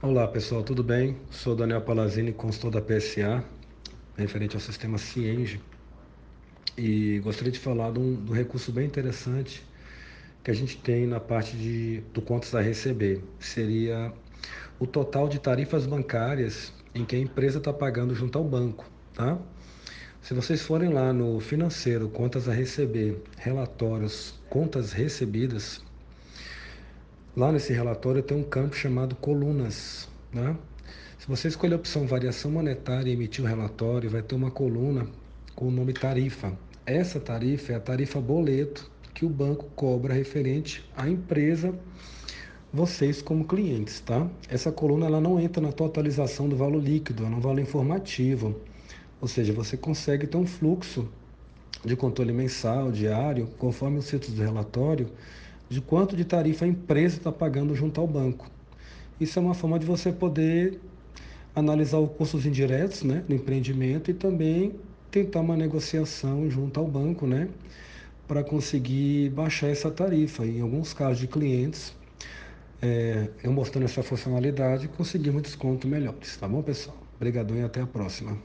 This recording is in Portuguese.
Olá pessoal, tudo bem? Sou Daniel Palazini, consultor da PSA, referente ao sistema Cienge, e gostaria de falar de um, de um, recurso bem interessante que a gente tem na parte de, do contas a receber. Seria o total de tarifas bancárias em que a empresa está pagando junto ao banco, tá? Se vocês forem lá no financeiro, contas a receber, relatórios, contas recebidas, Lá nesse relatório tem um campo chamado colunas. Né? Se você escolher a opção variação monetária e emitir o relatório, vai ter uma coluna com o nome tarifa. Essa tarifa é a tarifa boleto que o banco cobra referente à empresa, vocês como clientes, tá? Essa coluna ela não entra na totalização do valor líquido, é um valor informativo. Ou seja, você consegue ter um fluxo de controle mensal, diário, conforme os títulos do relatório, de quanto de tarifa a empresa está pagando junto ao banco. Isso é uma forma de você poder analisar os custos indiretos né, no empreendimento e também tentar uma negociação junto ao banco né, para conseguir baixar essa tarifa. Em alguns casos de clientes, é, eu mostrando essa funcionalidade, conseguimos desconto melhores. Tá bom, pessoal? Obrigadão e até a próxima.